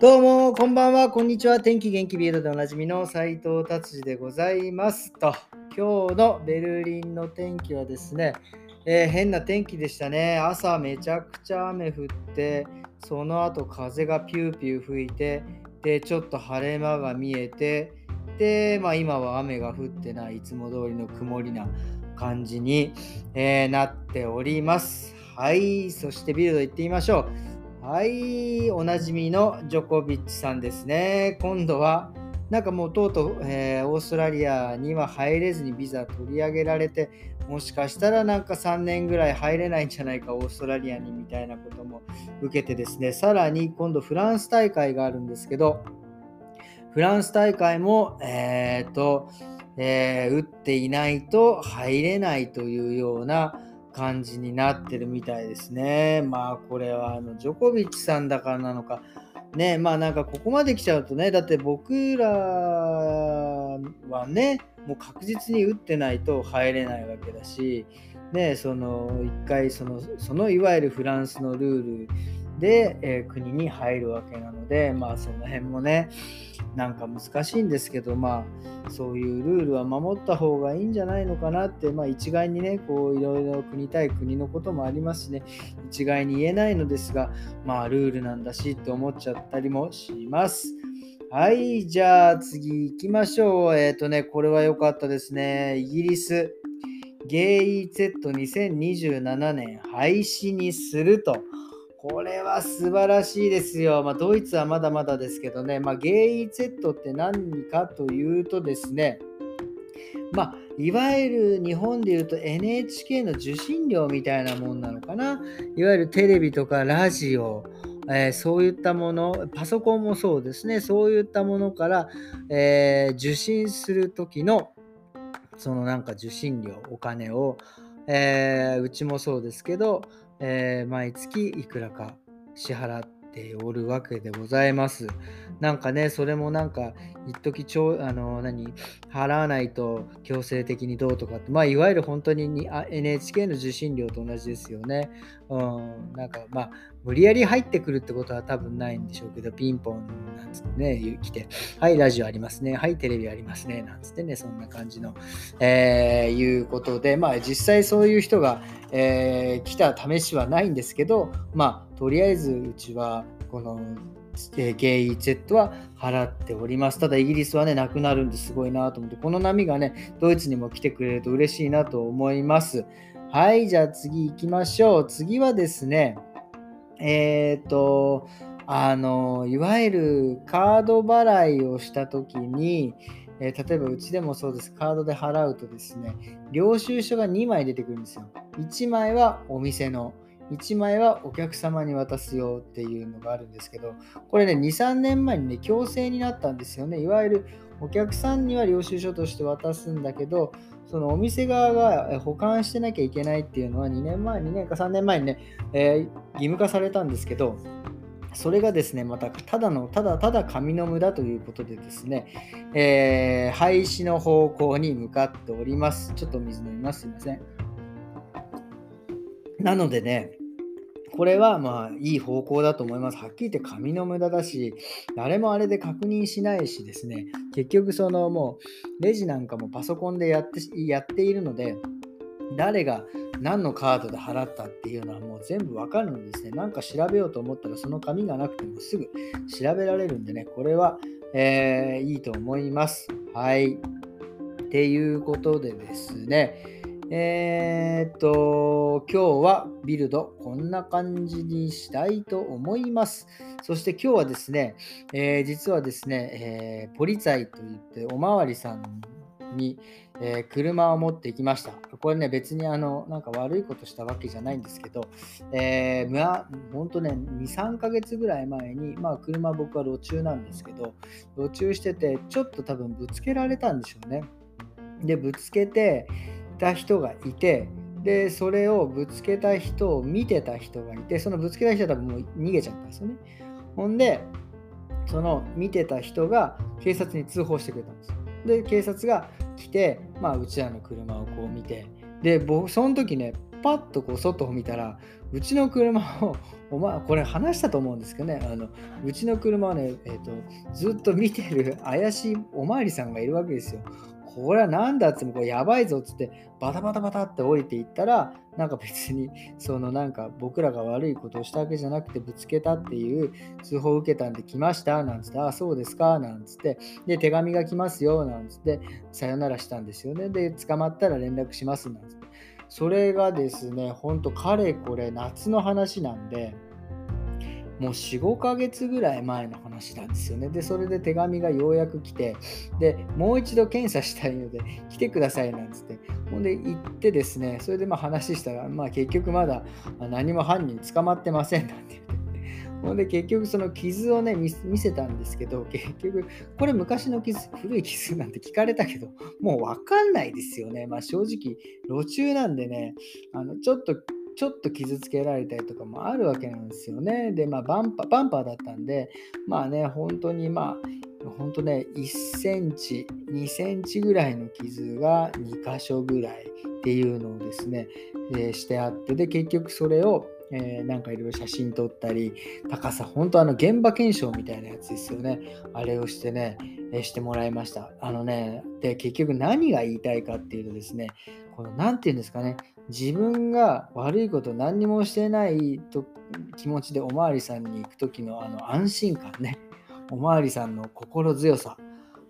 どうも、こんばんは、こんにちは。天気元気ビールでおなじみの斉藤達治でございますと。今日のベルリンの天気はですね、えー、変な天気でしたね。朝めちゃくちゃ雨降って、その後風がピューピュー吹いて、で、ちょっと晴れ間が見えて、で、まあ今は雨が降ってない、いつも通りの曇りな感じに、えー、なっております。はい、そしてビルド行ってみましょう。はい、おなじみのジョコビッチさんですね。今度は、なんかもうとうとう、えー、オーストラリアには入れずにビザ取り上げられて、もしかしたらなんか3年ぐらい入れないんじゃないか、オーストラリアにみたいなことも受けてですね、さらに今度フランス大会があるんですけど、フランス大会も、えー、と、えー、打っていないと入れないというような、感じになってるみたいですね。まあこれはあのジョコビッチさんだからなのか、ね、まあなんかここまで来ちゃうとね、だって僕らはね、もう確実に打ってないと入れないわけだし、ね、その一回その、そのいわゆるフランスのルールで、えー、国に入るわけなので、まあその辺もね、なんか難しいんですけど、まあそういうルールは守った方がいいんじゃないのかなって、まあ一概にね、こういろいろ国対国のこともありますしね、一概に言えないのですが、まあルールなんだしって思っちゃったりもします。はい、じゃあ次行きましょう。えっ、ー、とね、これは良かったですね。イギリス、ゲイ Z2027 年廃止にすると。これは素晴らしいですよ。まあ、ドイツはまだまだですけどね、まあ、ゲイ Z って何かというとですね、まあ、いわゆる日本でいうと NHK の受信料みたいなもんなのかな。いわゆるテレビとかラジオ、えー、そういったもの、パソコンもそうですね、そういったものから、えー、受信する時のそのなんか受信料、お金を、えー、うちもそうですけど、えー、毎月いくらか支払っておるわけでございます。なんかね、それもなんか、一時ちょあの何払わないと強制的にどうとかって、まあ、いわゆる本当にあ NHK の受信料と同じですよね。うん、なんかまあ、無理やり入ってくるってことは多分ないんでしょうけど、ピンポンなんつってね、来て、はい、ラジオありますね、はい、テレビありますね、なんつってね、そんな感じの、えー、いうことで、まあ、実際そういう人が、えー、来た試しはないんですけど、まあ、とりあえずうちは、この、えー、ゲイ Z は払っております。ただイギリスはね、なくなるんですごいなと思って、この波がね、ドイツにも来てくれると嬉しいなと思います。はい、じゃあ次行きましょう。次はですね、えっ、ー、と、あの、いわゆるカード払いをしたときに、えー、例えばうちでもそうです、カードで払うとですね、領収書が2枚出てくるんですよ。1枚はお店の、1枚はお客様に渡すよっていうのがあるんですけど、これね、2、3年前にね、強制になったんですよね。いわゆるお客さんには領収書として渡すんだけど、そのお店側が保管してなきゃいけないっていうのは2年前、2年か3年前にね、えー、義務化されたんですけど、それがですね、またただの、ただただ紙の無駄ということでですね、えー、廃止の方向に向かっております。ちょっと水飲みます。すいません。なのでね、これはまあいい方向だと思います。はっきり言って紙の無駄だし、誰もあれで確認しないしですね、結局そのもうレジなんかもパソコンでやってやっているので、誰が何のカードで払ったっていうのはもう全部わかるのですね。なんか調べようと思ったらその紙がなくてもすぐ調べられるんでね、これは、えー、いいと思います。はい。っていうことでですね、えー、っと、今日はビルドこんな感じにしたいと思います。そして今日はですね、えー、実はですね、えー、ポリツァイといっておまわりさんに、え、車を持ってきました。これね、別にあの、なんか悪いことしたわけじゃないんですけど、えー、まあ、ほんとね、2、3ヶ月ぐらい前に、まあ、車僕は路中なんですけど、路中してて、ちょっと多分ぶつけられたんでしょうね。で、ぶつけて、た人がいてでそれをぶつけた人を見てた人がいてそのぶつけた人は多分もう逃げちゃったんですよねほんでその見てた人が警察に通報してくれたんですで警察が来て、まあ、うちらの車をこう見てで僕その時ねパッとこう外を見たらうちの車をお前これ話したと思うんですけどねあのうちの車をね、えーと、ずっと見てる怪しいお巡りさんがいるわけですよ。これは何だっつってこれやばいぞっつってバタバタバタって降りていったらなんか別にそのなんか僕らが悪いことをしたわけじゃなくてぶつけたっていう通報を受けたんで来ましたなんつってああそうですかなんつってで手紙が来ますよなんつってさよならしたんですよね。で捕まったら連絡しますなんつって。それがですねほんとかれこれ夏の話なんでもう4、5ヶ月ぐらい前の話なんですよね。で、それで手紙がようやく来て、で、もう一度検査したいので来てくださいなんつって、ほんで行ってですね、それでまあ話したら、まあ結局まだ何も犯人捕まってませんなんて言って。ほんで結局その傷をね見せたんですけど結局これ昔の傷古い傷なんて聞かれたけどもう分かんないですよねまあ正直路中なんでねあのちょっとちょっと傷つけられたりとかもあるわけなんですよね。で、まあ、バンパー、バンパーだったんで、まあね、本当にまあ、本当ね、1センチ、2センチぐらいの傷が2箇所ぐらいっていうのをですね、えー、してあって、で、結局それを、えー、なんかいろいろ写真撮ったり、高さ、本当あの現場検証みたいなやつですよね。あれをしてね、え、してもらいました。あのね、で、結局何が言いたいかっていうとですね、この、なんていうんですかね、自分が悪いこと何にもしてないと気持ちでおまわりさんに行く時のあの安心感ね。おまわりさんの心強さ。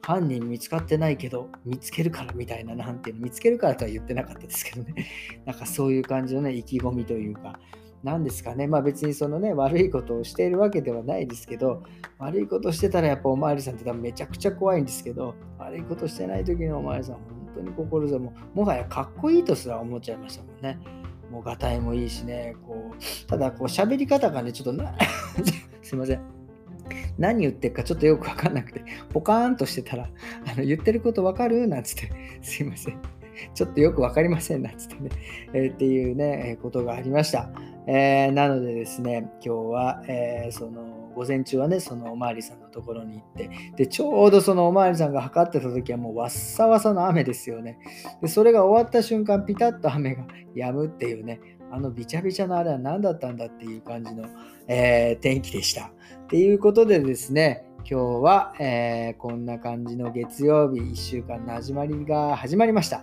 犯人見つかってないけど見つけるからみたいななんていうの見つけるからとは言ってなかったですけどね。なんかそういう感じのね意気込みというか。何ですかね。まあ別にそのね悪いことをしているわけではないですけど悪いことしてたらやっぱおまわりさんって多分めちゃくちゃ怖いんですけど悪いことしてない時のおまわりさん当に心強い。ももはやかっこいいとすら思っちゃいましたもんね。もうがたいもいいしねこうただこう喋り方がねちょっとな すいません。何言ってるかちょっとよく分かんなくてポカーンとしてたらあの言ってること分かる？なんつってすいません。ちょっとよく分かりませんなんつってね、えー、っていうね、えことがありました、えー、なのでですね今日は、えー、その午前中はね、そのおまわりさんのところに行って、で、ちょうどそのおまわりさんが測ってた時はもうわっさわさの雨ですよね。で、それが終わった瞬間、ピタッと雨が止むっていうね、あのびちゃびちゃのあれは何だったんだっていう感じの、えー、天気でした。っていうことでですね、今日は、えー、こんな感じの月曜日1週間の始まりが始まりました。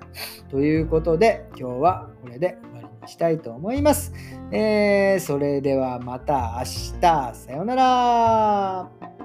ということで今日はこれで終わりにしたいと思います。えー、それではまた明日。さようなら。